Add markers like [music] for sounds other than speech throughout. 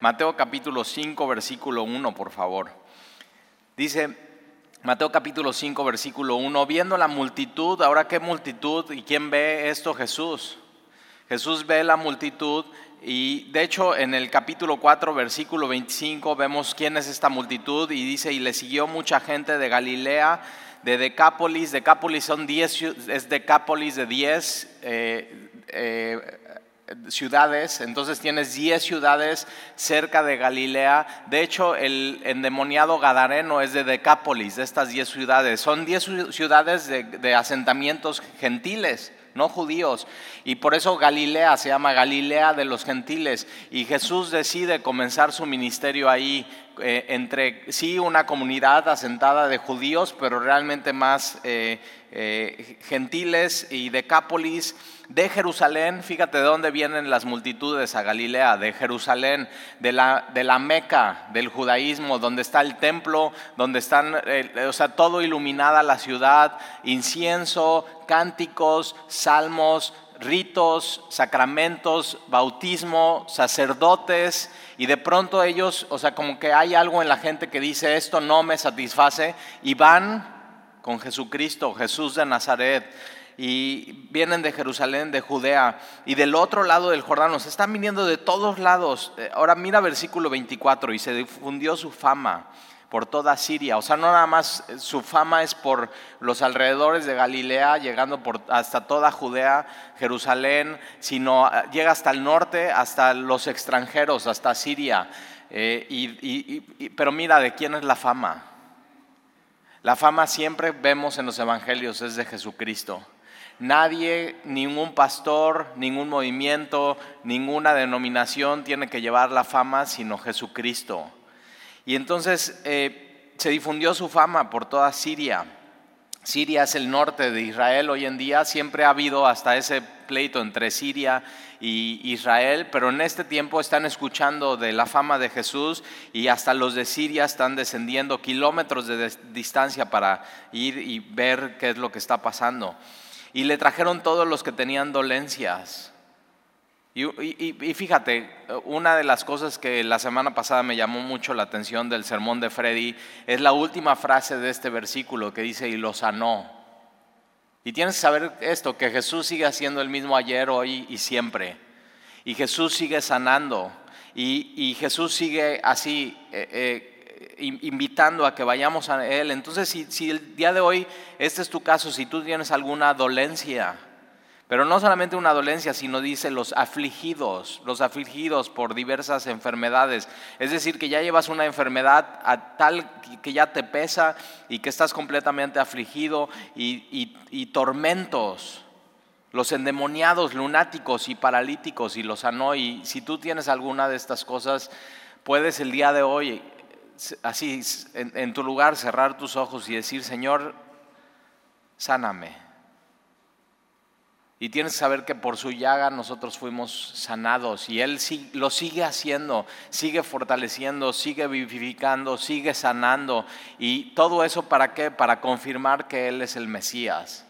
Mateo capítulo 5, versículo 1, por favor. Dice Mateo capítulo 5, versículo 1, viendo la multitud, ahora qué multitud y quién ve esto Jesús. Jesús ve la multitud y de hecho en el capítulo 4, versículo 25 vemos quién es esta multitud y dice, y le siguió mucha gente de Galilea, de Decápolis, Decápolis son 10, es Decápolis de 10 eh, eh, ciudades, entonces tienes 10 ciudades cerca de Galilea. De hecho, el endemoniado Gadareno es de Decápolis, de estas 10 ciudades. Son 10 ciudades de, asentamientos gentiles no judíos. Y por eso Galilea se llama Galilea de los gentiles. Y Jesús decide comenzar su ministerio ahí, eh, entre sí una comunidad asentada de judíos, pero realmente más eh, eh, gentiles y Decápolis de Jerusalén, fíjate de dónde vienen las multitudes a Galilea, de Jerusalén, de la, de la Meca, del judaísmo, donde está el templo, donde están, o sea, todo iluminada la ciudad, incienso, cánticos, salmos, ritos, sacramentos, bautismo, sacerdotes, y de pronto ellos, o sea, como que hay algo en la gente que dice, esto no me satisface, y van con Jesucristo, Jesús de Nazaret y vienen de Jerusalén, de Judea, y del otro lado del Jordán, nos están viniendo de todos lados. Eh, ahora mira versículo 24, y se difundió su fama por toda Siria. O sea, no nada más eh, su fama es por los alrededores de Galilea, llegando por, hasta toda Judea, Jerusalén, sino eh, llega hasta el norte, hasta los extranjeros, hasta Siria. pero mira, ¿de quién es la fama? La fama siempre vemos en los evangelios es de Jesucristo. Nadie, ningún pastor, ningún movimiento, ninguna denominación tiene que llevar la fama sino Jesucristo. Y entonces eh, se difundió su fama por toda Siria. Siria es el norte de Israel hoy en día, siempre ha habido hasta ese pleito entre Siria y Israel, pero en este tiempo están escuchando de la fama de Jesús y hasta los de Siria están descendiendo kilómetros de distancia para ir y ver qué es lo que está pasando y le trajeron todos los que tenían dolencias. Y, fíjate, una de las cosas que la semana pasada me llamó mucho la atención del sermón de Freddy es la última frase de este versículo que dice, y lo sanó. Y tienes que saber esto, que Jesús sigue haciendo el mismo ayer, hoy y siempre. Y Jesús sigue sanando. Y, Jesús sigue así. Eh, eh, invitando a que vayamos a Él. Entonces, si, el día de hoy este es tu caso, si tú tienes alguna dolencia, pero no solamente una dolencia, sino dice los afligidos, los afligidos por diversas enfermedades. Es decir, que ya llevas una enfermedad tal que ya te pesa y que estás completamente afligido y, y tormentos. Los endemoniados, lunáticos y paralíticos y los sanó. Y si tú tienes alguna de estas cosas, puedes el día de hoy así en, tu lugar cerrar tus ojos y decir, Señor, sáname. Y tienes que saber que por su llaga nosotros fuimos sanados y Él lo sigue haciendo, sigue fortaleciendo, sigue vivificando, sigue sanando. ¿Y todo eso para qué? Para confirmar que Él es el Mesías.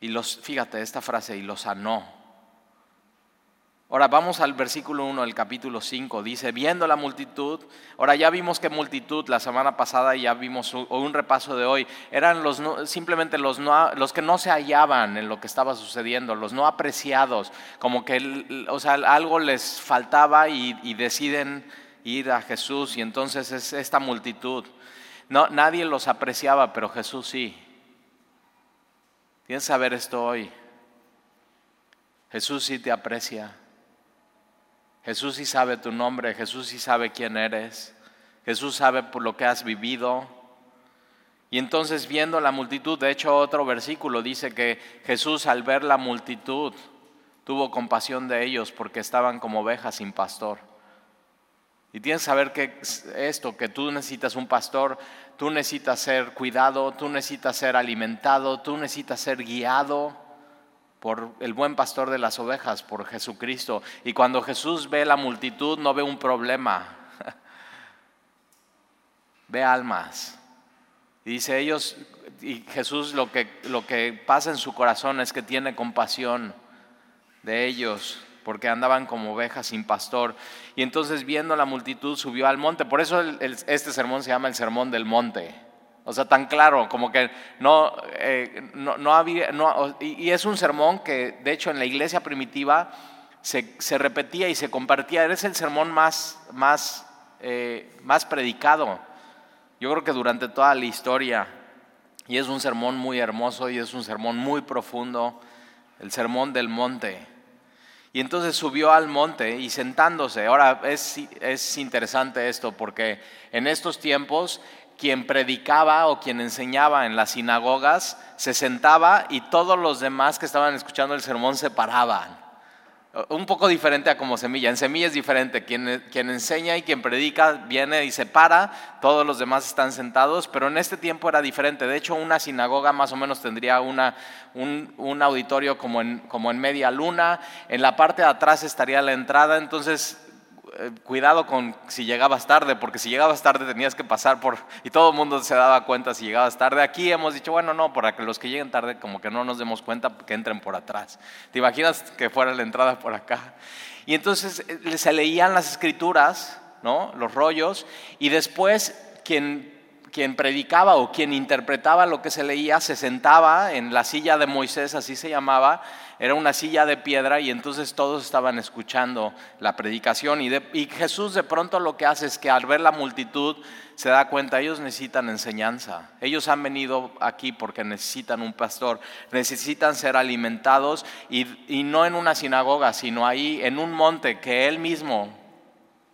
Y los, fíjate esta frase, y lo sanó. Ahora vamos al versículo 1 del capítulo 5. Dice, viendo la multitud, ahora ya vimos que multitud la semana pasada ya vimos un, repaso de hoy, eran los simplemente los, los que no se hallaban en lo que estaba sucediendo, los no apreciados, como que o sea, algo les faltaba y, y deciden ir a Jesús y entonces es esta multitud. No, nadie los apreciaba, pero Jesús sí. Tienes que saber esto hoy. Jesús sí te aprecia. Jesús sí sabe tu nombre, Jesús sí sabe quién eres, Jesús sabe por lo que has vivido. Y entonces viendo la multitud, de hecho otro versículo dice que Jesús al ver la multitud tuvo compasión de ellos porque estaban como ovejas sin pastor. Y tienes que saber que esto, que tú necesitas un pastor, tú necesitas ser cuidado, tú necesitas ser alimentado, tú necesitas ser guiado por el buen pastor de las ovejas, por Jesucristo. Y cuando Jesús ve la multitud, no ve un problema, [laughs] ve almas. dice ellos, y Jesús lo que, lo que pasa en su corazón es que tiene compasión de ellos. porque andaban como ovejas sin pastor. Y entonces viendo la multitud subió al monte. Por eso este sermón se llama el sermón del monte. O sea, tan claro, como que no, eh, no, había, y, es un sermón que de hecho en la iglesia primitiva se, repetía y se compartía. Es el sermón más, más, eh, más predicado, yo creo que durante toda la historia. Y es un sermón muy hermoso y es un sermón muy profundo, el sermón del monte. Y entonces subió al monte y sentándose. Ahora es, es interesante esto porque en estos tiempos quien predicaba o quien enseñaba en las sinagogas se sentaba y todos los demás que estaban escuchando el sermón se paraban. Un poco diferente a como semilla. En semilla es diferente. Quien, quien, enseña y quien predica viene y se para, todos los demás están sentados, pero en este tiempo era diferente. De hecho, una sinagoga más o menos tendría una, un, auditorio como en, como en media luna. En la parte de atrás estaría la entrada, entonces eh, cuidado con si llegabas tarde, porque si llegabas tarde tenías que pasar por, y todo el mundo se daba cuenta si llegabas tarde. Aquí hemos dicho, bueno, no, para que los que lleguen tarde como que no nos demos cuenta que entren por atrás. ¿Te imaginas que fuera la entrada por acá? Y entonces eh, se leían las escrituras, ¿no? Los rollos, y después quien, quien predicaba o quien interpretaba lo que se leía se sentaba en la silla de Moisés, así se llamaba, era una silla de piedra y entonces todos estaban escuchando la predicación y, Jesús de pronto lo que hace es que al ver la multitud se da cuenta, ellos necesitan enseñanza, ellos han venido aquí porque necesitan un pastor, necesitan ser alimentados y, y no en una sinagoga, sino ahí en un monte que él mismo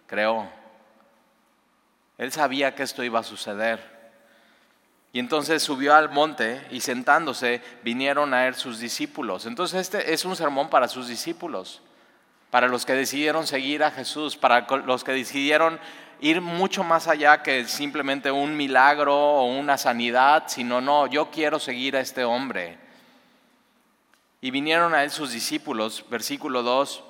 creó. Él sabía que esto iba a suceder. Y entonces subió al monte y sentándose vinieron a él sus discípulos. Entonces este es un sermón para sus discípulos, para los que decidieron seguir a Jesús, para los que decidieron ir mucho más allá que simplemente un milagro o una sanidad, sino no, yo quiero seguir a este hombre. Y vinieron a él sus discípulos, versículo 2,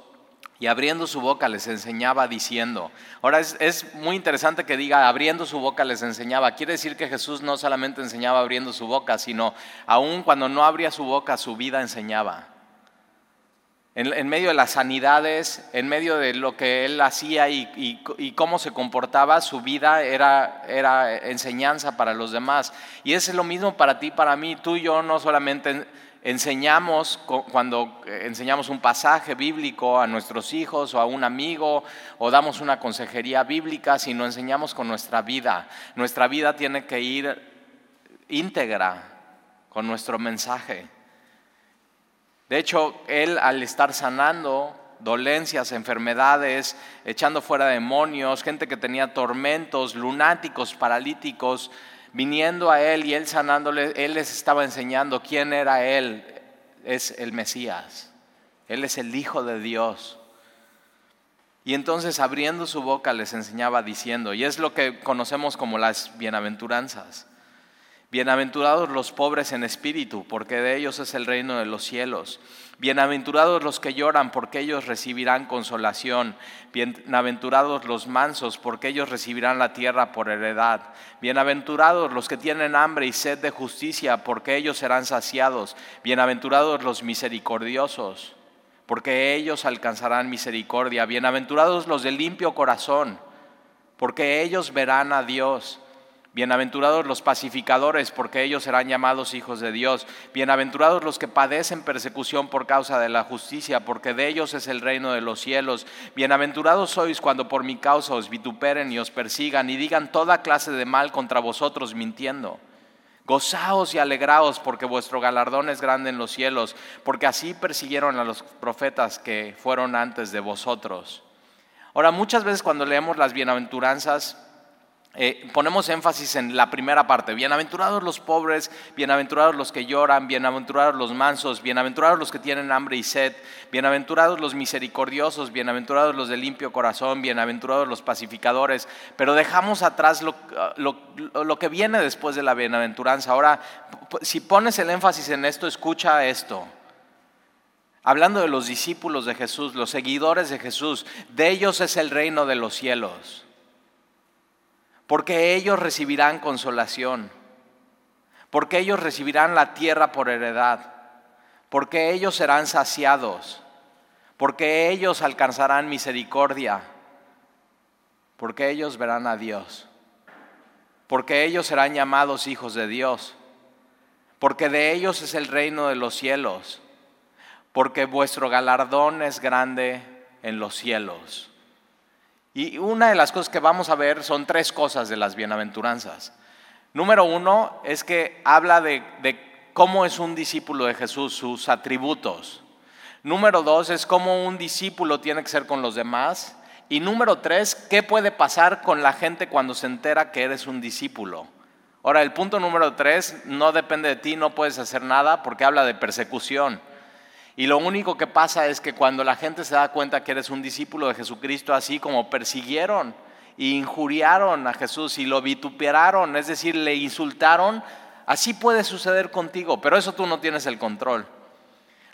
y abriendo su boca les enseñaba diciendo. Ahora es, muy interesante que diga abriendo su boca les enseñaba. Quiere decir que Jesús no solamente enseñaba abriendo su boca, sino aún cuando no abría su boca, su vida enseñaba. En, medio de las sanidades, en medio de lo que él hacía y, y, cómo se comportaba, su vida era, era enseñanza para los demás. Y es lo mismo para ti, para mí. Tú y yo no solamente enseñamos cuando eh, enseñamos un pasaje bíblico a nuestros hijos o a un amigo o damos una consejería bíblica, sino enseñamos con nuestra vida. Nuestra vida tiene que ir íntegra con nuestro mensaje. De hecho, él al estar sanando dolencias, enfermedades, echando fuera demonios, gente que tenía tormentos, lunáticos, paralíticos, viniendo a Él y Él sanándole, Él les estaba enseñando quién era Él. Es el Mesías. Él es el Hijo de Dios. Y entonces abriendo su boca les enseñaba diciendo, y es lo que conocemos como las bienaventuranzas. Bienaventurados los pobres en espíritu, porque de ellos es el reino de los cielos. Bienaventurados los que lloran, porque ellos recibirán consolación. Bienaventurados los mansos, porque ellos recibirán la tierra por heredad. Bienaventurados los que tienen hambre y sed de justicia, porque ellos serán saciados. Bienaventurados los misericordiosos, porque ellos alcanzarán misericordia. Bienaventurados los de limpio corazón, porque ellos verán a Dios. Bienaventurados los pacificadores, porque ellos serán llamados hijos de Dios. Bienaventurados los que padecen persecución por causa de la justicia, porque de ellos es el reino de los cielos. Bienaventurados sois cuando por mi causa os vituperen y os persigan y digan toda clase de mal contra vosotros mintiendo. Gozaos y alegraos, porque vuestro galardón es grande en los cielos, porque así persiguieron a los profetas que fueron antes de vosotros. Ahora, muchas veces cuando leemos las bienaventuranzas, eh, ponemos énfasis en la primera parte, bienaventurados los pobres, bienaventurados los que lloran, bienaventurados los mansos, bienaventurados los que tienen hambre y sed, bienaventurados los misericordiosos, bienaventurados los de limpio corazón, bienaventurados los pacificadores, pero dejamos atrás lo, lo que viene después de la bienaventuranza. Ahora, si pones el énfasis en esto, escucha esto. Hablando de los discípulos de Jesús, los seguidores de Jesús, de ellos es el reino de los cielos porque ellos recibirán consolación, porque ellos recibirán la tierra por heredad, porque ellos serán saciados, porque ellos alcanzarán misericordia, porque ellos verán a Dios, porque ellos serán llamados hijos de Dios, porque de ellos es el reino de los cielos, porque vuestro galardón es grande en los cielos. Y una de las cosas que vamos a ver son tres cosas de las bienaventuranzas. Número uno es que habla de, cómo es un discípulo de Jesús, sus atributos. Número dos es cómo un discípulo tiene que ser con los demás. Y número tres, ¿qué puede pasar con la gente cuando se entera que eres un discípulo? Ahora, el punto número tres no depende de ti, no puedes hacer nada porque habla de persecución. Y lo único que pasa es que cuando la gente se da cuenta que eres un discípulo de Jesucristo, así como persiguieron e injuriaron a Jesús y lo vituperaron, es decir, le insultaron, así puede suceder contigo, pero eso tú no tienes el control.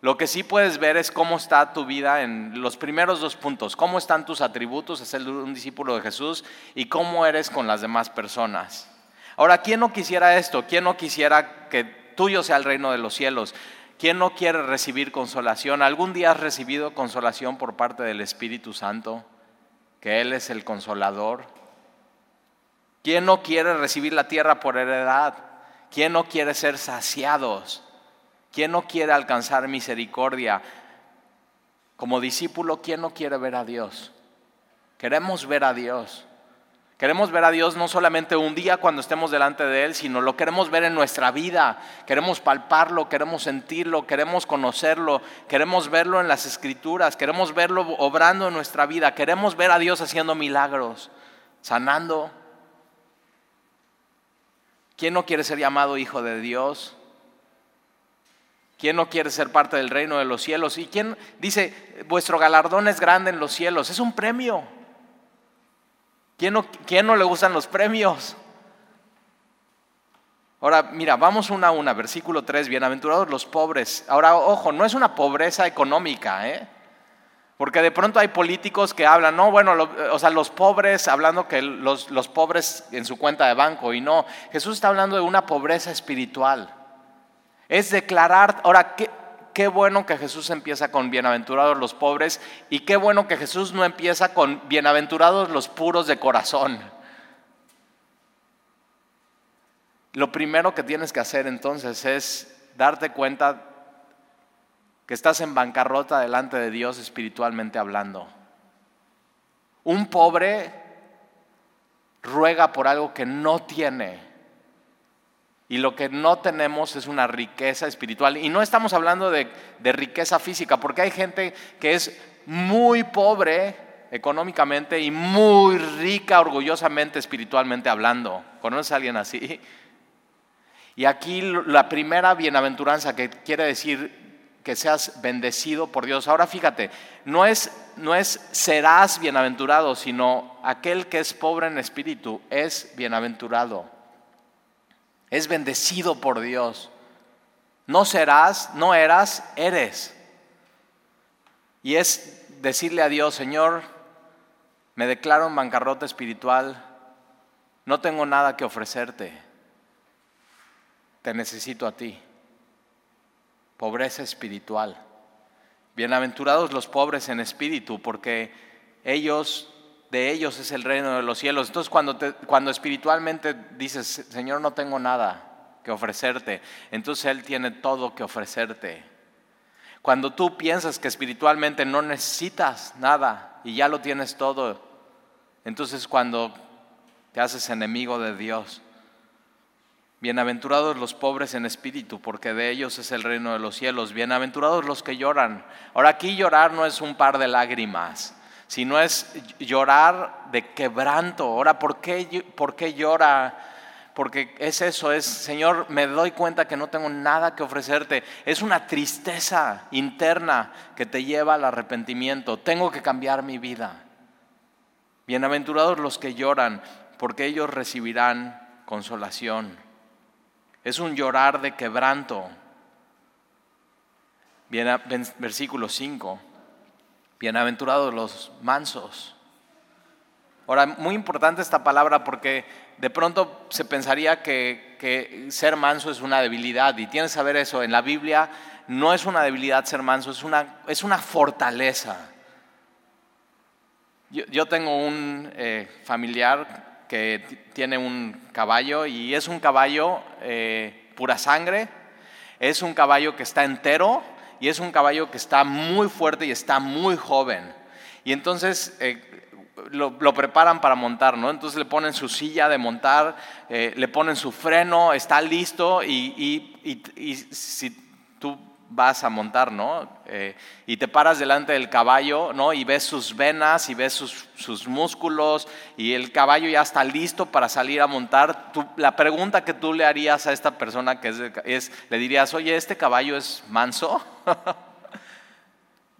Lo que sí puedes ver es cómo está tu vida en los primeros dos puntos, cómo están tus atributos es ser un discípulo de Jesús y cómo eres con las demás personas. Ahora, ¿quién no quisiera esto? ¿Quién no quisiera que tuyo sea el reino de los cielos? ¿Quién no quiere recibir consolación? ¿Algún día has recibido consolación por parte del Espíritu Santo? Que Él es el consolador. ¿Quién no quiere recibir la tierra por heredad? ¿Quién no quiere ser saciados? ¿Quién no quiere alcanzar misericordia? Como discípulo, ¿quién no quiere ver a Dios? Queremos ver a Dios. Queremos ver a Dios no solamente un día cuando estemos delante de Él, sino lo queremos ver en nuestra vida. Queremos palparlo, queremos sentirlo, queremos conocerlo, queremos verlo en las escrituras, queremos verlo obrando en nuestra vida, queremos ver a Dios haciendo milagros, sanando. ¿Quién no quiere ser llamado hijo de Dios? ¿Quién no quiere ser parte del reino de los cielos? ¿Y quién dice, vuestro galardón es grande en los cielos? Es un premio. ¿Quién no, le gustan los premios? Ahora, mira, vamos una a una, versículo 3, bienaventurados los pobres. Ahora, ojo, no es una pobreza económica, ¿eh? Porque de pronto hay políticos que hablan, no, bueno, o sea, los pobres, hablando que los, los pobres en su cuenta de banco, y no, Jesús está hablando de una pobreza espiritual. Es declarar, ahora, ¿qué, qué bueno que Jesús empieza con bienaventurados los pobres y qué bueno que Jesús no empieza con bienaventurados los puros de corazón. Lo primero que tienes que hacer entonces es darte cuenta que estás en bancarrota delante de Dios espiritualmente hablando. Un pobre ruega por algo que no tiene y lo que no tenemos es una riqueza espiritual. Y no estamos hablando de, riqueza física, porque hay gente que es muy pobre económicamente y muy rica orgullosamente espiritualmente hablando. ¿Conoces a alguien así? Y aquí la primera bienaventuranza que quiere decir que seas bendecido por Dios. Ahora fíjate, no es, no es serás bienaventurado, sino aquel que es pobre en espíritu es bienaventurado es bendecido por Dios. No serás, no eras, eres. Y es decirle a Dios, Señor, me declaro en bancarrota espiritual, no tengo nada que ofrecerte, te necesito a ti. Pobreza espiritual. Bienaventurados los pobres en espíritu, porque ellos de ellos es el reino de los cielos. Entonces cuando, cuando espiritualmente dices, Señor, no tengo nada que ofrecerte, entonces Él tiene todo que ofrecerte. Cuando tú piensas que espiritualmente no necesitas nada y ya lo tienes todo, entonces cuando te haces enemigo de Dios. Bienaventurados los pobres en espíritu, porque de ellos es el reino de los cielos. Bienaventurados los que lloran. Ahora aquí llorar no es un par de lágrimas no es llorar de quebranto. Ahora, ¿por qué, ¿por qué llora? Porque es eso, es, Señor, me doy cuenta que no tengo nada que ofrecerte. Es una tristeza interna que te lleva al arrepentimiento. Tengo que cambiar mi vida. Bienaventurados los que lloran, porque ellos recibirán consolación. Es un llorar de quebranto. versículo 5. Bienaventurados los mansos. Ahora, muy importante esta palabra porque de pronto se pensaría que, ser manso es una debilidad y tienes que saber eso. En la Biblia no es una debilidad ser manso, es una, es una fortaleza. Yo, tengo un eh, familiar que tiene un caballo y es un caballo eh, pura sangre, es un caballo que está entero y es un caballo que está muy fuerte y está muy joven. Y entonces eh, lo, preparan para montar, ¿no? Entonces le ponen su silla de montar, eh, le ponen su freno, está listo y, y si tú vas a montar, ¿no? Eh, y te paras delante del caballo, ¿no? Y ves sus venas y ves sus, sus músculos y el caballo ya está listo para salir a montar. la pregunta que tú le harías a esta persona que es, es, le dirías, oye, ¿este caballo es manso? [laughs]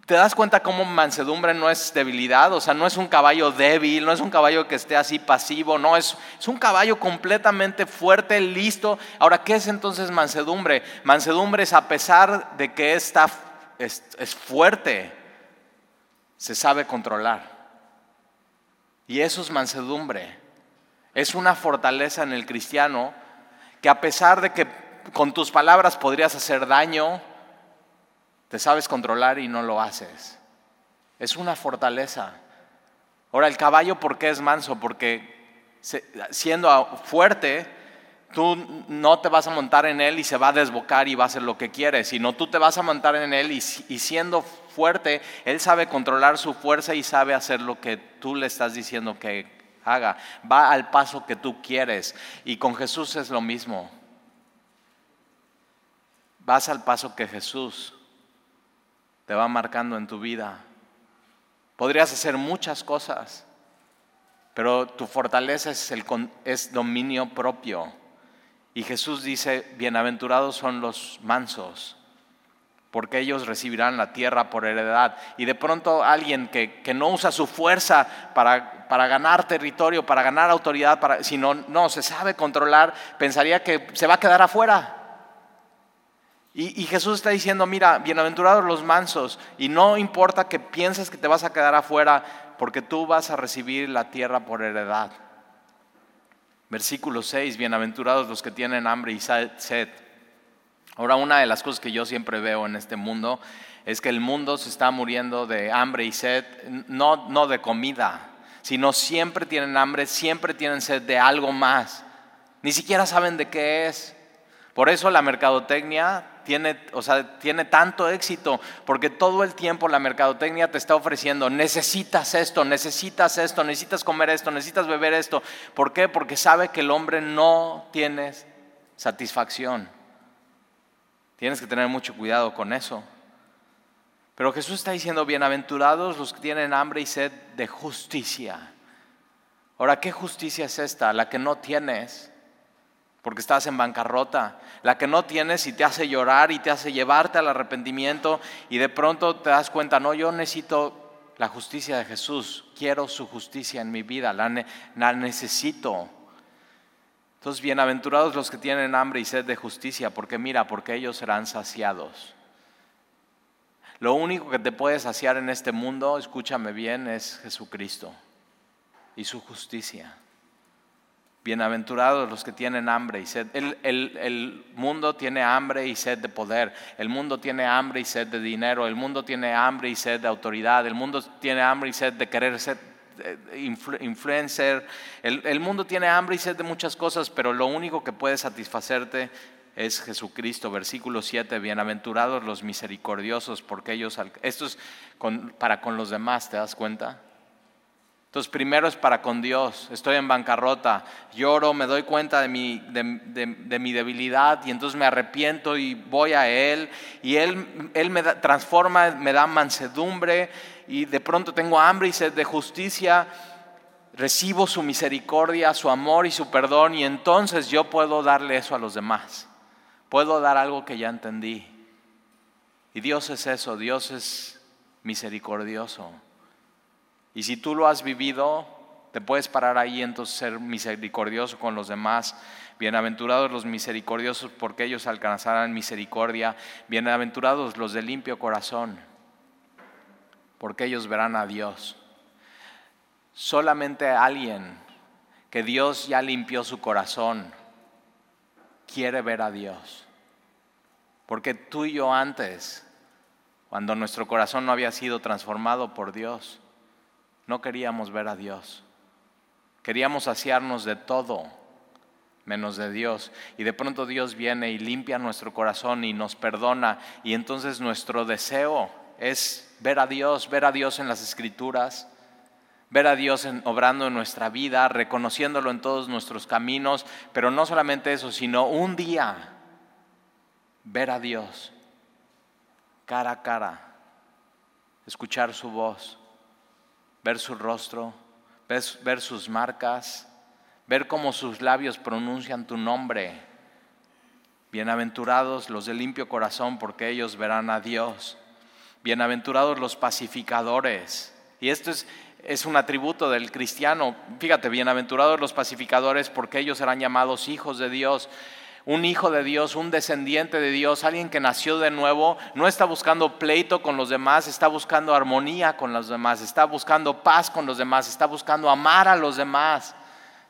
¿Te das cuenta cómo mansedumbre no es debilidad? O sea, no es un caballo débil, no es un caballo que esté así pasivo, no, es, es un caballo completamente fuerte, listo. Ahora, ¿qué es entonces mansedumbre? Mansedumbre es a pesar de que está, es, es fuerte, se sabe controlar. Y eso es mansedumbre. Es una fortaleza en el cristiano que a pesar de que con tus palabras podrías hacer daño, te sabes controlar y no lo haces. Es una fortaleza. Ahora, el caballo, ¿por qué es manso? Porque siendo fuerte, tú no te vas a montar en él y se va a desbocar y va a hacer lo que quiere, sino tú te vas a montar en él y, y, siendo fuerte, él sabe controlar su fuerza y sabe hacer lo que tú le estás diciendo que haga. Va al paso que tú quieres. Y con Jesús es lo mismo. Vas al paso que Jesús te va marcando en tu vida. Podrías hacer muchas cosas, pero tu fortaleza es, el, es dominio propio. Y Jesús dice, bienaventurados son los mansos, porque ellos recibirán la tierra por heredad. Y de pronto alguien que, que no usa su fuerza para, para, ganar territorio, para ganar autoridad, para, sino no, se sabe controlar, pensaría que se va a quedar afuera. Y, Jesús está diciendo, mira, bienaventurados los mansos, y no importa que pienses que te vas a quedar afuera, porque tú vas a recibir la tierra por heredad. Versículo 6, bienaventurados los que tienen hambre y sed. Ahora, una de las cosas que yo siempre veo en este mundo es que el mundo se está muriendo de hambre y sed, no, no de comida, sino siempre tienen hambre, siempre tienen sed de algo más. Ni siquiera saben de qué es. Por eso la mercadotecnia tiene, o sea, tiene tanto éxito, porque todo el tiempo la mercadotecnia te está ofreciendo, necesitas esto, necesitas esto, necesitas comer esto, necesitas beber esto. ¿Por qué? Porque sabe que el hombre no tiene satisfacción. Tienes que tener mucho cuidado con eso. Pero Jesús está diciendo, bienaventurados los que tienen hambre y sed de justicia. Ahora, ¿qué justicia es esta? La que no tienes porque estás en bancarrota, la que no tienes y te hace llorar y te hace llevarte al arrepentimiento y de pronto te das cuenta, no, yo necesito la justicia de Jesús, quiero su justicia en mi vida, la, necesito. Entonces, bienaventurados los que tienen hambre y sed de justicia, porque mira, porque ellos serán saciados. Lo único que te puede saciar en este mundo, escúchame bien, es Jesucristo y su justicia. Bienaventurados los que tienen hambre y sed. El, mundo tiene hambre y sed de poder. El mundo tiene hambre y sed de dinero. El mundo tiene hambre y sed de autoridad. El mundo tiene hambre y sed de querer ser eh, influencer. El, mundo tiene hambre y sed de muchas cosas, pero lo único que puede satisfacerte es Jesucristo. Versículo 7. Bienaventurados los misericordiosos, porque ellos. Esto es para con los demás, ¿te das cuenta? Entonces, primero es para con Dios. Estoy en bancarrota, lloro, me doy cuenta de mi, de, mi debilidad y entonces me arrepiento y voy a Él. Y Él, él me transforma, me da mansedumbre y de pronto tengo hambre y sed de justicia. Recibo su misericordia, su amor y su perdón y entonces yo puedo darle eso a los demás. Puedo dar algo que ya entendí. Y Dios es eso, Dios es misericordioso. Y si tú lo has vivido, te puedes parar ahí entonces ser misericordioso con los demás. Bienaventurados los misericordiosos porque ellos alcanzarán misericordia. Bienaventurados los de limpio corazón porque ellos verán a Dios. Solamente alguien que Dios ya limpió su corazón quiere ver a Dios. Porque tú y yo antes, cuando nuestro corazón no había sido transformado por Dios, no queríamos ver a Dios. Queríamos saciarnos de todo menos de Dios. Y de pronto Dios viene y limpia nuestro corazón y nos perdona. Y entonces nuestro deseo es ver a Dios, ver a Dios en las escrituras, ver a Dios obrando en nuestra vida, reconociéndolo en todos nuestros caminos, pero no solamente eso, sino un día ver a Dios cara a cara, escuchar su voz, ver su rostro, ver, sus marcas, ver cómo sus labios pronuncian tu nombre. Bienaventurados los de limpio corazón, porque ellos verán a Dios. Bienaventurados los pacificadores. Y esto es, es un atributo del cristiano. Fíjate, bienaventurados los pacificadores, porque ellos serán llamados hijos de Dios. Un hijo de Dios, un descendiente de Dios, alguien que nació de nuevo, no está buscando pleito con los demás, está buscando armonía con los demás, está buscando paz con los demás, está buscando amar a los demás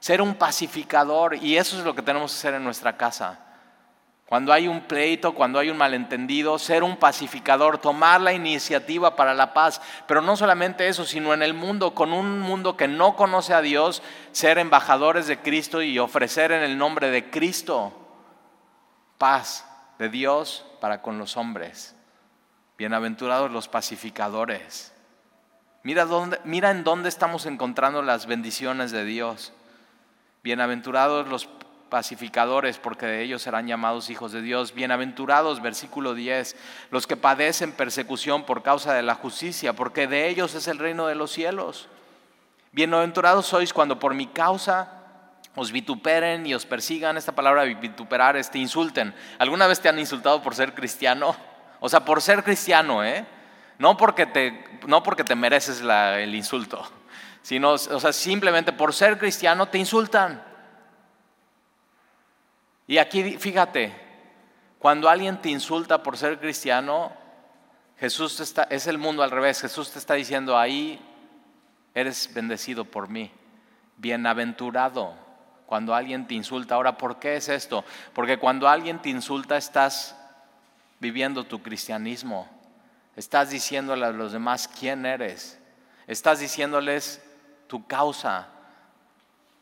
ser un pacificador y eso es lo que tenemos que hacer en nuestra casa. Cuando hay un pleito, cuando hay un malentendido, ser un pacificador, tomar la iniciativa para la paz. Pero no solamente eso, sino en el mundo, con un mundo que no conoce a Dios, ser embajadores de Cristo y ofrecer en el nombre de Cristo paz de Dios para con los hombres. Bienaventurados los pacificadores. Mira, dónde, mira en dónde estamos encontrando las bendiciones de Dios. Bienaventurados los pacificadores, porque de ellos serán llamados hijos de Dios. Bienaventurados, versículo 10, los que padecen persecución por causa de la justicia, porque de ellos es el reino de los cielos. Bienaventurados sois cuando por mi causa os vituperen y os persigan. Esta palabra vituperar es te insulten. ¿Alguna vez te han insultado por ser cristiano? O sea, por ser cristiano, ¿eh? No porque te, no porque te mereces el insulto sino, o sea, simplemente por ser cristiano te insultan. Y aquí, fíjate, cuando alguien te insulta por ser cristiano, Jesús está, es el mundo al revés, Jesús te está diciendo, ahí eres bendecido por mí, bienaventurado cuando alguien te insulta. Ahora, ¿por qué es esto? Porque cuando alguien te insulta estás viviendo tu cristianismo, estás diciéndole a los demás quién eres, estás diciéndoles tu causa,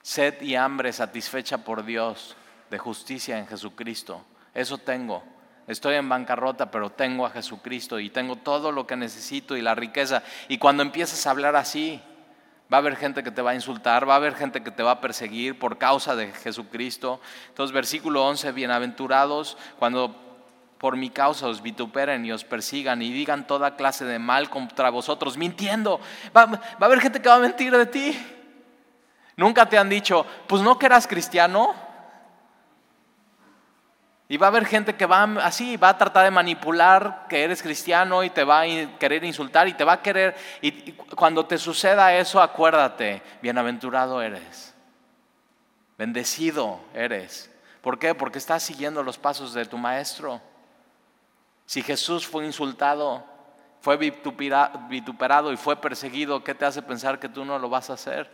sed y hambre satisfecha por Dios de justicia en Jesucristo. Eso tengo. Estoy en bancarrota, pero tengo a Jesucristo y tengo todo lo que necesito y la riqueza. Y cuando empiezas a hablar así, va a haber gente que te va a insultar, va a haber gente que te va a perseguir por causa de Jesucristo. Entonces, versículo 11, bienaventurados cuando por mi causa os vituperen y os persigan y digan toda clase de mal contra vosotros, mintiendo. Va, a haber gente que va a mentir de ti. Nunca te han dicho, pues no que eras cristiano. Y va a haber gente que va así, va a tratar de manipular que eres cristiano y te va a querer insultar y te va a querer. Y cuando te suceda eso, acuérdate, bienaventurado eres, bendecido eres. ¿Por qué? Porque estás siguiendo los pasos de tu maestro. Si Jesús fue insultado, fue vituperado y fue perseguido, ¿qué te hace pensar que tú no lo vas a hacer?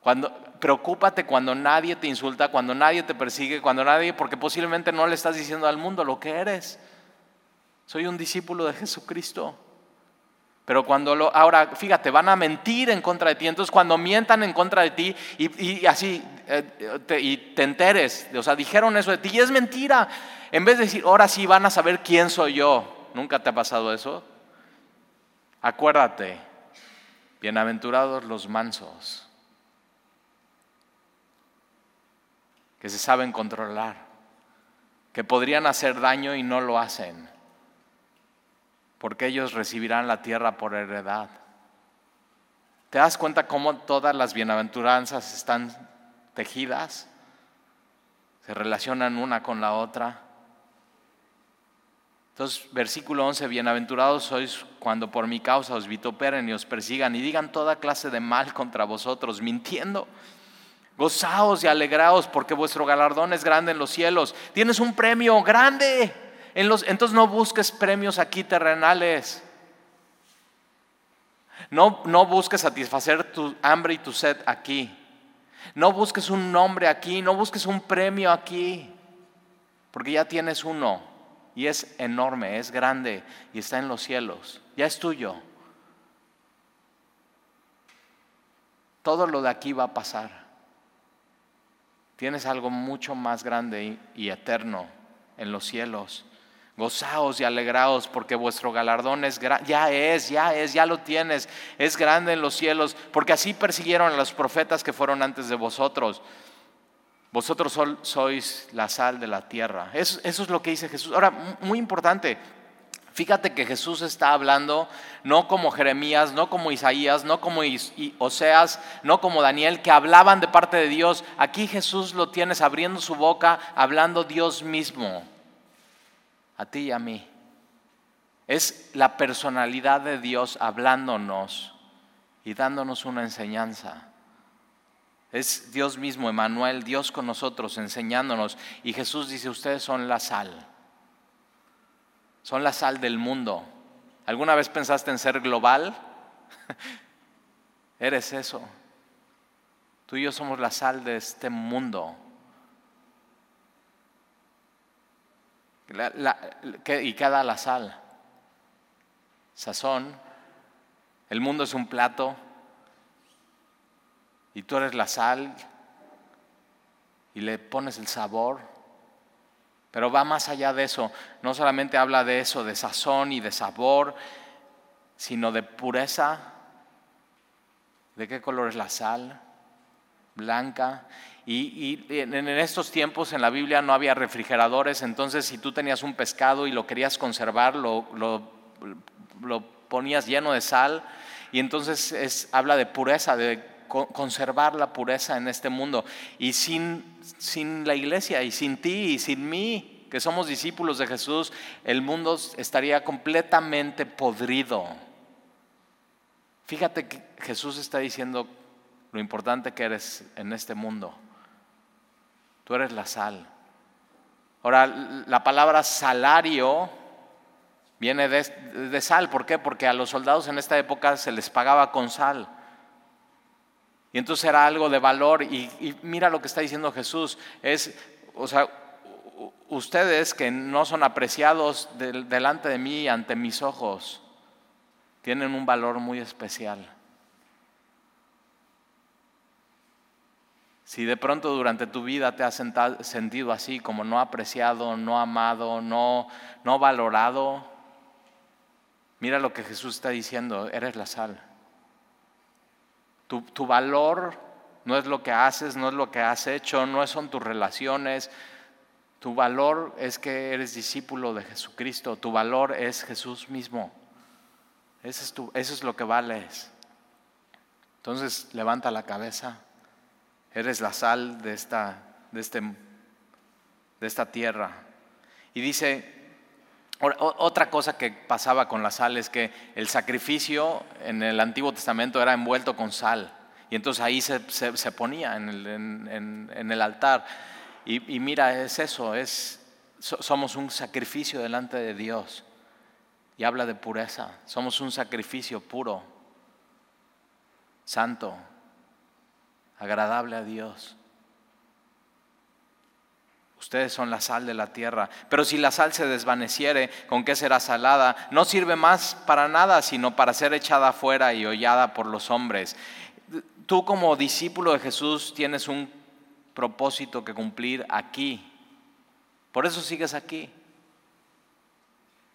Cuando, preocúpate cuando nadie te insulta, cuando nadie te persigue, cuando nadie, porque posiblemente no le estás diciendo al mundo lo que eres. Soy un discípulo de Jesucristo. Pero cuando lo, ahora, fíjate, van a mentir en contra de ti. Entonces, cuando mientan en contra de ti y, así, eh, y te enteres, o sea, dijeron eso de ti y es mentira. En vez de decir, ahora sí van a saber quién soy yo. ¿Nunca te ha pasado eso? Acuérdate, bienaventurados los mansos, que se saben controlar, que podrían hacer daño y no lo hacen porque ellos recibirán la tierra por heredad. ¿Te das cuenta cómo todas las bienaventuranzas están tejidas? Se relacionan una con la otra. Entonces, versículo 11, bienaventurados sois cuando por mi causa os vituperen y os persigan y digan toda clase de mal contra vosotros, mintiendo. Gozaos y alegraos porque vuestro galardón es grande en los cielos. Tienes un premio grande entonces no busques premios aquí terrenales. No, no busques satisfacer tu hambre y tu sed aquí. No busques un nombre aquí, no busques un premio aquí, porque ya tienes uno y es enorme, es grande y está en los cielos, ya es tuyo. Todo lo de aquí va a pasar. Tienes algo mucho más grande y eterno en los cielos. Gozaos y alegraos porque vuestro galardón es ya es, ya es, ya lo tienes, es grande en los cielos, porque así persiguieron a los profetas que fueron antes de vosotros. Vosotros sois la sal de la tierra. Eso, eso es lo que dice Jesús. Ahora, muy importante, Fíjate que Jesús está hablando no como Jeremías, no como Isaías, no como Oseas, no como Daniel, que hablaban de parte de Dios. Aquí Jesús lo tienes abriendo su boca, hablando Dios mismo a ti y a mí. Es la personalidad de Dios hablándonos y dándonos una enseñanza. Es Dios mismo, Emanuel, Dios con nosotros, enseñándonos. Y Jesús dice, ustedes son la sal. Son la sal del mundo. ¿Alguna vez pensaste en ser global? [laughs] Eres eso. Tú y yo somos la sal de este mundo. ¿Y qué da la sal? Sazón. El mundo es un plato y tú eres la sal y le pones el sabor. Pero va más allá de eso. No solamente habla de eso, de sazón y de sabor, sino de pureza. ¿De qué color es la sal? Blanca. Y, en estos tiempos en la Biblia no había refrigeradores, entonces si tú tenías un pescado y lo querías conservar, lo, ponías lleno de sal. Y entonces es, habla de pureza, de conservar la pureza en este mundo. Y sin, sin la iglesia, y sin ti, y sin mí, que somos discípulos de Jesús, el mundo estaría completamente podrido. Fíjate que Jesús está diciendo lo importante que eres en este mundo. Tú eres la sal. Ahora, la palabra salario viene de, sal. ¿Por qué? Porque a los soldados en esta época se les pagaba con sal. Y entonces era algo de valor. Y, mira lo que está diciendo Jesús. Es, o sea, ustedes que no son apreciados delante de mí, ante mis ojos, tienen un valor muy especial. Si de pronto durante tu vida te has sentido así, como no apreciado, no amado, no, no valorado, mira lo que Jesús está diciendo, eres la sal. Tu, valor no es lo que haces, no es lo que has hecho, no son tus relaciones. Tu valor es que eres discípulo de Jesucristo, tu valor es Jesús mismo. Eso es, tu, eso es lo que vales. Entonces levanta la cabeza. Eres la sal de esta, de este, de esta tierra. Y dice, otra cosa que pasaba con la sal es que el sacrificio en el Antiguo Testamento era envuelto con sal. Y entonces ahí se, ponía en el, en, el altar. Y, y, mira, es eso, es, somos un sacrificio delante de Dios. Y habla de pureza. Somos un sacrificio puro, santo, agradable a Dios. Ustedes son la sal de la tierra. Pero si la sal se desvaneciere, ¿con qué será salada? No sirve más para nada, sino para ser echada afuera y hollada por los hombres. Tú como discípulo de Jesús tienes un propósito que cumplir aquí. Por eso sigues aquí.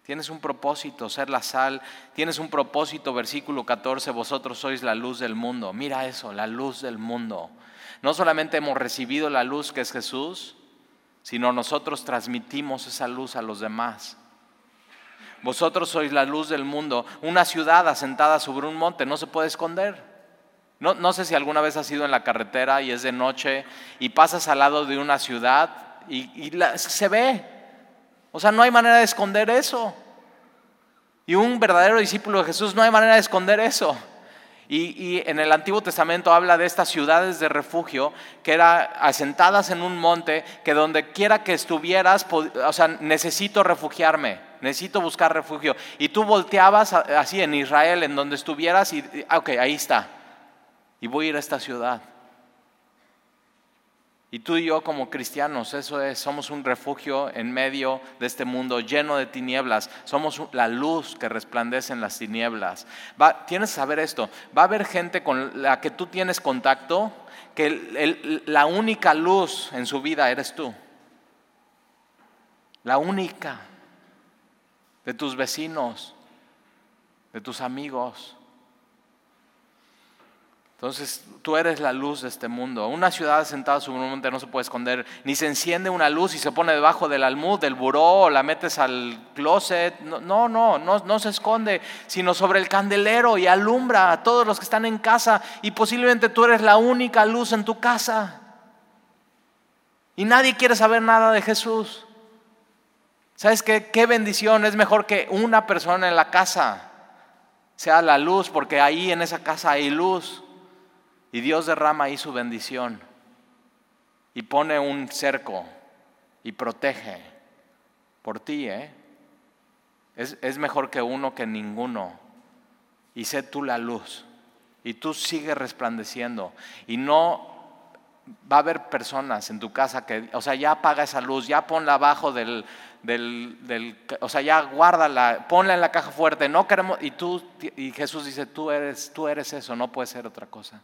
Tienes un propósito, ser la sal. Tienes un propósito, versículo 14, vosotros sois la luz del mundo. Mira eso, la luz del mundo. No solamente hemos recibido la luz que es Jesús, sino nosotros transmitimos esa luz a los demás. Vosotros sois la luz del mundo. Una ciudad asentada sobre un monte no se puede esconder. No, no sé si alguna vez has ido en la carretera y es de noche y pasas al lado de una ciudad y, se ve, o sea, no hay manera de esconder eso. Y un verdadero discípulo de Jesús no hay manera de esconder eso. Y, en el Antiguo Testamento habla de estas ciudades de refugio que eran asentadas en un monte, que donde quiera que estuvieras, o sea, necesito refugiarme, necesito buscar refugio. Y tú volteabas así en Israel, en donde estuvieras, y, ok, ahí está. Y voy a ir a esta ciudad. Y tú y yo como cristianos, eso es, somos un refugio en medio de este mundo lleno de tinieblas. Somos la luz que resplandece en las tinieblas. tienes que saber esto, va a haber gente con la que tú tienes contacto que la única luz en su vida eres tú. La única de tus vecinos, de tus amigos. Entonces tú eres la luz de este mundo. Una ciudad sentada sobre un monte no se puede esconder, ni se enciende una luz y se pone debajo del almud, del buró, o la metes al closet. No, no, no, no, se esconde, sino sobre el candelero y alumbra a todos los que están en casa. Y posiblemente tú eres la única luz en tu casa. Y nadie quiere saber nada de Jesús. ¿Sabes qué? Qué bendición. Es mejor que una persona en la casa sea la luz, porque ahí en esa casa hay luz. Y Dios derrama ahí su bendición y pone un cerco y protege por ti. ¿eh? Es, es mejor que uno que ninguno. Y sé tú la luz. Y tú sigues resplandeciendo. Y no va a haber personas en tu casa que, o sea, ya apaga esa luz, ya ponla abajo del, del, o sea, ya guárdala, ponla en la caja fuerte, no queremos, y tú, y Jesús dice, tú eres, tú eres eso, no puede ser otra cosa.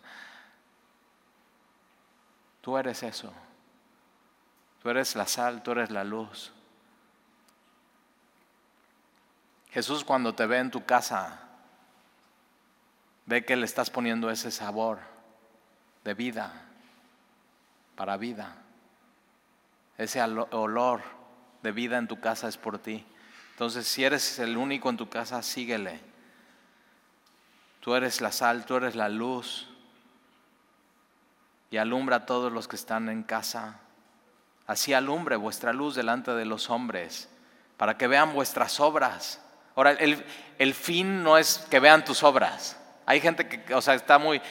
Tú eres eso. Tú eres la sal, tú eres la luz. Jesús cuando te ve en tu casa, ve que le estás poniendo ese sabor de vida, para vida. Ese olor de vida en tu casa es por ti. Entonces, si eres el único en tu casa, síguele. Tú eres la sal, tú eres la luz y alumbra a todos los que están en casa. Así alumbre vuestra luz delante de los hombres, para que vean vuestras obras. Ahora, el, el, fin no es que vean tus obras. Hay gente que, o sea, está muy,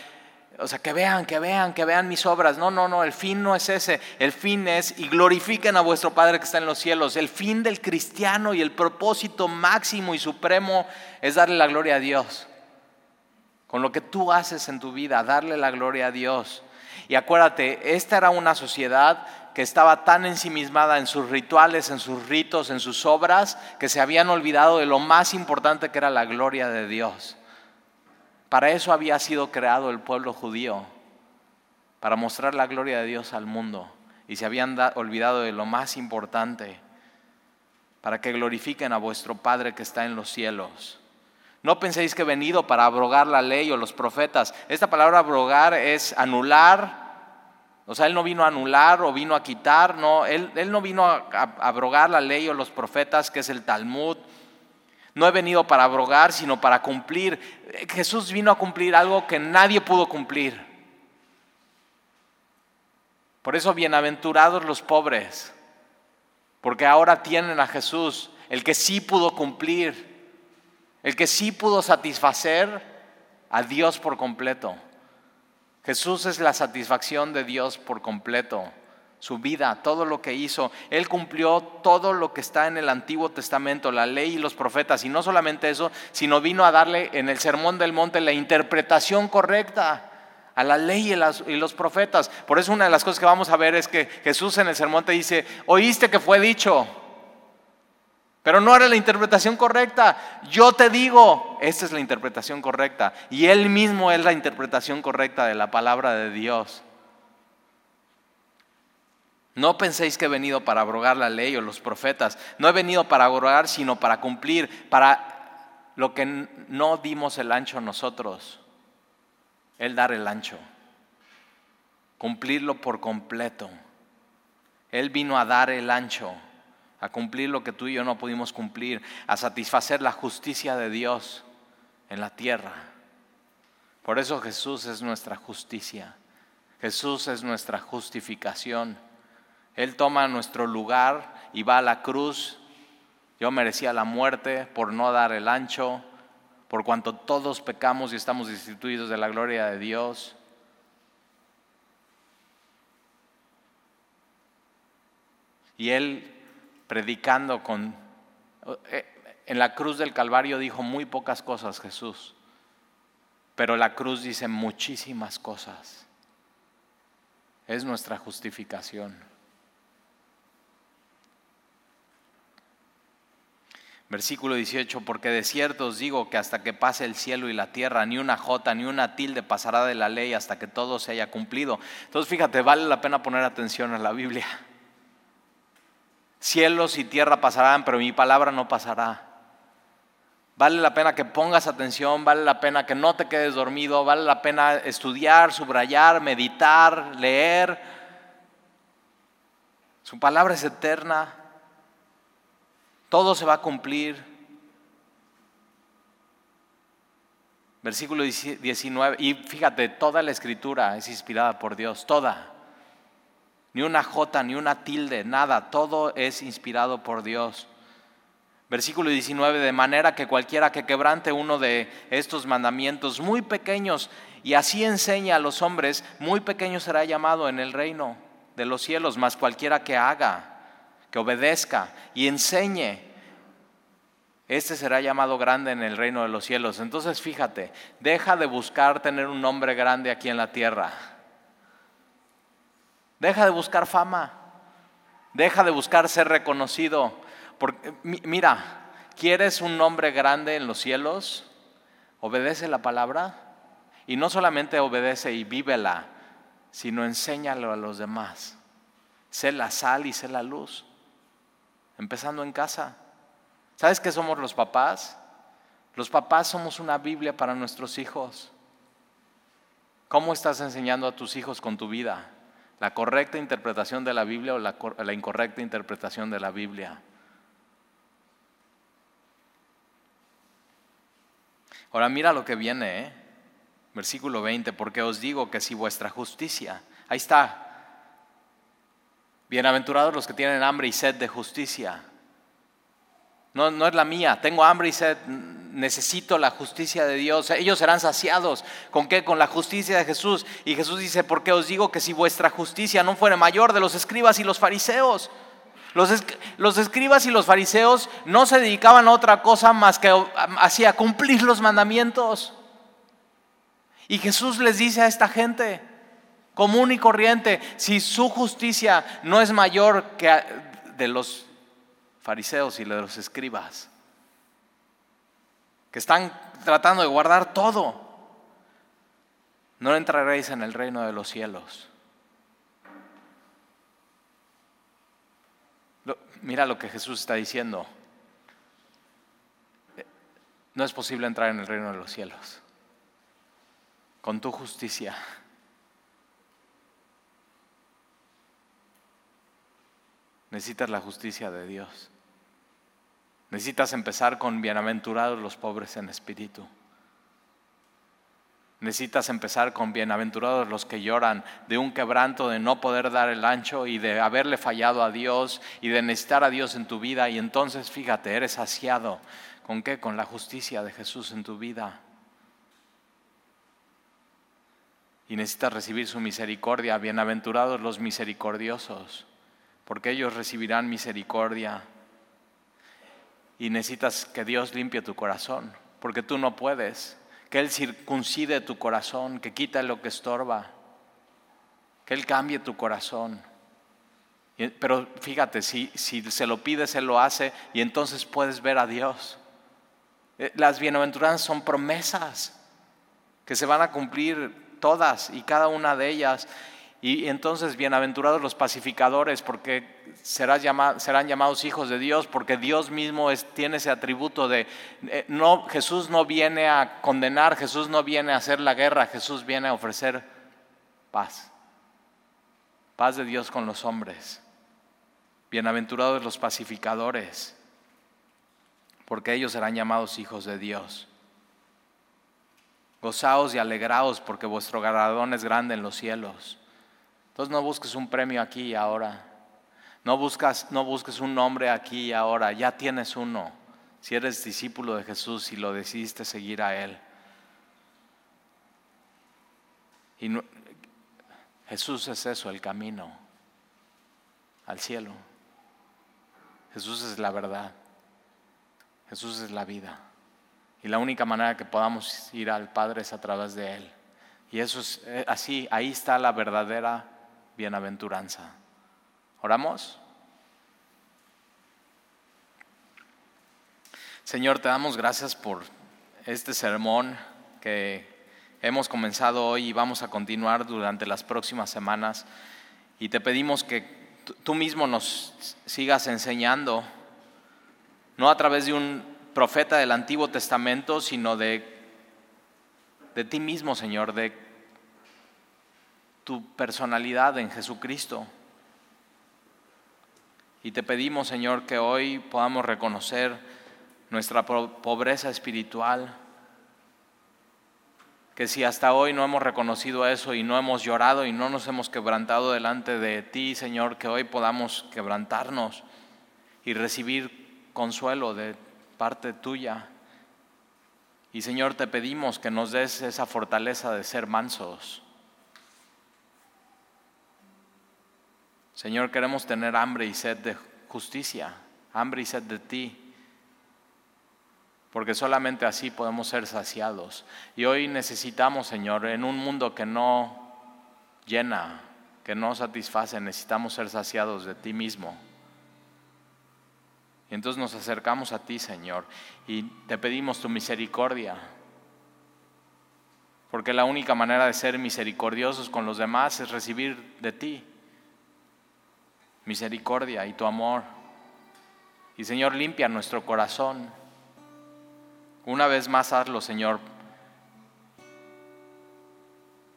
o sea, que vean, que vean, que vean mis obras. No, no, no, el fin no es ese. El fin es, y glorifiquen a vuestro Padre que está en los cielos. El fin del cristiano y el propósito máximo y supremo es darle la gloria a Dios. Con lo que tú haces en tu vida, darle la gloria a Dios. Y acuérdate, esta era una sociedad que estaba tan ensimismada en sus rituales, en sus ritos, en sus obras, que se habían olvidado de lo más importante que era la gloria de Dios. Para eso había sido creado el pueblo judío, para mostrar la gloria de Dios al mundo. Y se habían olvidado de lo más importante, para que glorifiquen a vuestro Padre que está en los cielos. No penséis que he venido para abrogar la ley o los profetas. Esta palabra abrogar es anular, o sea, Él no vino a anular o vino a quitar, no, Él, él no vino a, abrogar la ley o los profetas, que es el Talmud. No he venido para abrogar, sino para cumplir. Jesús vino a cumplir algo que nadie pudo cumplir. Por eso, bienaventurados los pobres, porque ahora tienen a Jesús, el que sí pudo cumplir, el que sí pudo satisfacer a Dios por completo. Jesús es la satisfacción de Dios por completo. Su vida, todo lo que hizo. Él cumplió todo lo que está en el Antiguo Testamento, la ley y los profetas. Y no solamente eso, sino vino a darle en el Sermón del Monte la interpretación correcta a la ley y, los profetas. Por eso una de las cosas que vamos a ver es que Jesús en el sermón te dice, oíste que fue dicho, pero no era la interpretación correcta. Yo te digo, esta es la interpretación correcta. Y Él mismo es la interpretación correcta de la palabra de Dios. No penséis que he venido para abrogar la ley o los profetas. No he venido para abrogar, sino para cumplir, para lo que no dimos el ancho nosotros. Él dar el ancho. Cumplirlo por completo. Él vino a dar el ancho a cumplir lo que tú y yo no pudimos cumplir, a satisfacer la justicia de Dios en la tierra. Por eso Jesús es nuestra justicia. Jesús es nuestra justificación. Él toma nuestro lugar y va a la cruz. Yo merecía la muerte por no dar el ancho, por cuanto todos pecamos y estamos destituidos de la gloria de Dios. Y Él predicando con... Eh, en la cruz del Calvario dijo muy pocas cosas Jesús, pero la cruz dice muchísimas cosas. es nuestra justificación. Versículo 18, porque de cierto os digo que hasta que pase el cielo y la tierra, ni una jota ni una tilde pasará de la ley hasta que todo se haya cumplido. Entonces fíjate, vale la pena poner atención a la Biblia. Cielos y tierra pasarán, pero mi palabra no pasará. Vale la pena que pongas atención, vale la pena que no te quedes dormido, vale la pena estudiar, subrayar, meditar, leer. Su palabra es eterna. Todo se va a cumplir. Versículo 19. Y fíjate, toda la escritura es inspirada por Dios, toda. Ni una jota, ni una tilde, nada. Todo es inspirado por Dios. Versículo 19, de manera que cualquiera que quebrante uno de estos mandamientos muy pequeños y así enseña a los hombres, muy pequeño será llamado en el reino de los cielos, mas cualquiera que haga, que obedezca y enseñe, este será llamado grande en el reino de los cielos. Entonces fíjate, deja de buscar tener un nombre grande aquí en la tierra. Deja de buscar fama. Deja de buscar ser reconocido. Porque, mira, ¿quieres un nombre grande en los cielos? Obedece la palabra y no solamente obedece y vívela, sino enséñalo a los demás. Sé la sal y sé la luz. Empezando en casa. ¿Sabes qué somos los papás? Los papás somos una Biblia para nuestros hijos. ¿Cómo estás enseñando a tus hijos con tu vida? ¿La correcta interpretación de la Biblia o la, la incorrecta interpretación de la Biblia? Ahora mira lo que viene, ¿eh? versículo 20, porque os digo que si vuestra justicia, ahí está, bienaventurados los que tienen hambre y sed de justicia. No, no es la mía, tengo hambre y sed, necesito la justicia de Dios. Ellos serán saciados. ¿Con qué? Con la justicia de Jesús. Y Jesús dice, porque os digo que si vuestra justicia no fuera mayor de los escribas y los fariseos, los, escribas y los fariseos no se dedicaban a otra cosa más que a cumplir los mandamientos. Y Jesús les dice a esta gente, común y corriente, si su justicia no es mayor que de los fariseos y de los escribas, que están tratando de guardar todo, no entraréis en el reino de los cielos. Mira lo que Jesús está diciendo. No es posible entrar en el reino de los cielos con tu justicia. Necesitas la justicia de Dios. Necesitas empezar con bienaventurados los pobres en espíritu. Necesitas empezar con bienaventurados los que lloran de un quebranto de no poder dar el ancho y de haberle fallado a Dios y de necesitar a Dios en tu vida. Y entonces fíjate, eres saciado. ¿Con qué? Con la justicia de Jesús en tu vida. Y necesitas recibir su misericordia. Bienaventurados los misericordiosos, porque ellos recibirán misericordia. Y necesitas que Dios limpie tu corazón, porque tú no puedes que Él circuncide tu corazón, que quita lo que estorba, que Él cambie tu corazón. Pero fíjate, si, si se lo pides, Él lo hace y entonces puedes ver a Dios. Eh, las bienaventuranzas son promesas que se van a cumplir todas y cada una de ellas. Y entonces, bienaventurados los pacificadores, porque serán llamados hijos de Dios, porque Dios mismo tiene ese atributo de, eh, no, Jesús no viene a condenar, Jesús no viene a hacer la guerra, Jesús viene a ofrecer paz. Paz de Dios con los hombres. Bienaventurados los pacificadores, porque ellos serán llamados hijos de Dios. Gozaos y alegraos, porque vuestro galardón es grande en los cielos. Entonces no busques un premio aquí y ahora. No, buscas, no busques un nombre aquí y ahora. Ya tienes uno. Si eres discípulo de Jesús y lo decidiste seguir a Él. Y Jesús es eso, el camino al cielo. Jesús es la verdad. Jesús es la vida. Y la única manera que podamos ir al Padre es a través de Él. Y eso es eh, así, ahí está la verdadera bienaventuranza. ¿Oramos? Señor, te damos gracias por este sermón que hemos comenzado hoy y vamos a continuar durante las próximas semanas. Y te pedimos que tú mismo nos sigas enseñando, no a través de un profeta del Antiguo Testamento, sino de, de ti mismo, Señor, de tu personalidad en Jesucristo. Y te pedimos, Señor, que hoy podamos reconocer nuestra pobreza espiritual, que si hasta hoy no hemos reconocido eso y no hemos llorado y no nos hemos quebrantado delante de ti, Señor, que hoy podamos quebrantarnos y recibir consuelo de parte tuya. Y Señor, te pedimos que nos des esa fortaleza de ser mansos. Señor, queremos tener hambre y sed de justicia, hambre y sed de ti porque solamente así podemos ser saciados. Y hoy necesitamos, Señor, en un mundo que no llena, que no satisface, necesitamos ser saciados de ti mismo. Y entonces nos acercamos a ti, Señor, y te pedimos tu misericordia. Porque la única manera de ser misericordiosos con los demás es recibir de ti misericordia y tu amor. Y Señor, limpia nuestro corazón una vez más hazlo, Señor.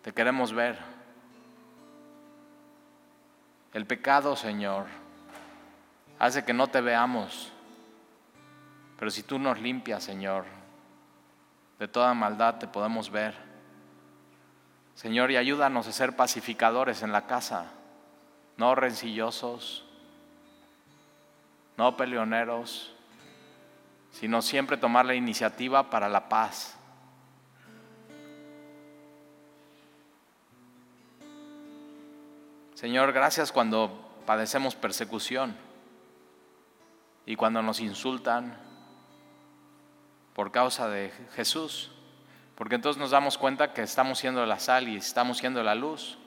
Te queremos ver. El pecado, Señor, hace que no te veamos. Pero si tú nos limpias, Señor, de toda maldad te podemos ver. Señor, y ayúdanos a ser pacificadores en la casa, no rencillosos, no peleoneros sino siempre tomar la iniciativa para la paz. Señor, gracias cuando padecemos persecución y cuando nos insultan por causa de Jesús, porque entonces nos damos cuenta que estamos siendo la sal y estamos siendo la luz.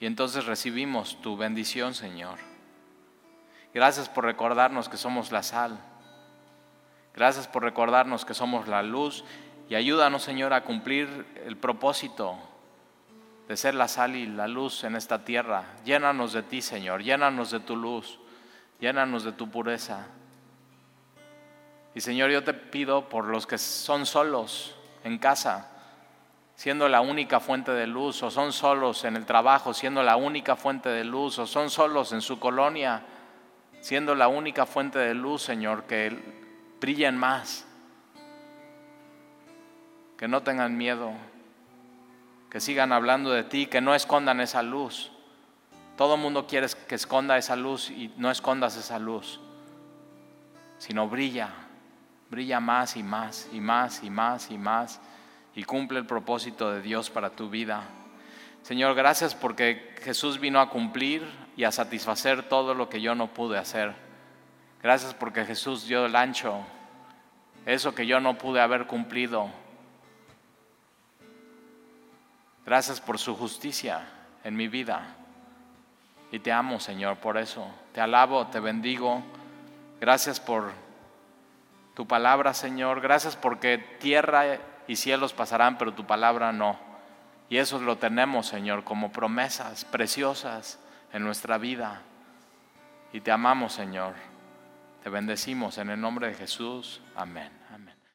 Y entonces recibimos tu bendición, Señor. Gracias por recordarnos que somos la sal Gracias por recordarnos que somos la luz y ayúdanos, Señor, a cumplir el propósito de ser la sal y la luz en esta tierra. Llénanos de ti, Señor, llénanos de tu luz, llénanos de tu pureza. Y Señor, yo te pido por los que son solos en casa, siendo la única fuente de luz, o son solos en el trabajo, siendo la única fuente de luz, o son solos en su colonia, siendo la única fuente de luz, Señor, que brillen más, que no tengan miedo, que sigan hablando de ti, que no escondan esa luz. Todo el mundo quiere que esconda esa luz y no escondas esa luz, sino brilla, brilla más y más y más y más y más y cumple el propósito de Dios para tu vida. Señor, gracias porque Jesús vino a cumplir y a satisfacer todo lo que yo no pude hacer. Gracias porque Jesús dio el ancho, eso que yo no pude haber cumplido. Gracias por su justicia en mi vida. Y te amo, Señor, por eso. Te alabo, te bendigo. Gracias por tu palabra, Señor. Gracias porque tierra y cielos pasarán, pero tu palabra no. Y eso lo tenemos, Señor, como promesas preciosas en nuestra vida. Y te amamos, Señor. Te bendecimos en el nombre de Jesús. Amén.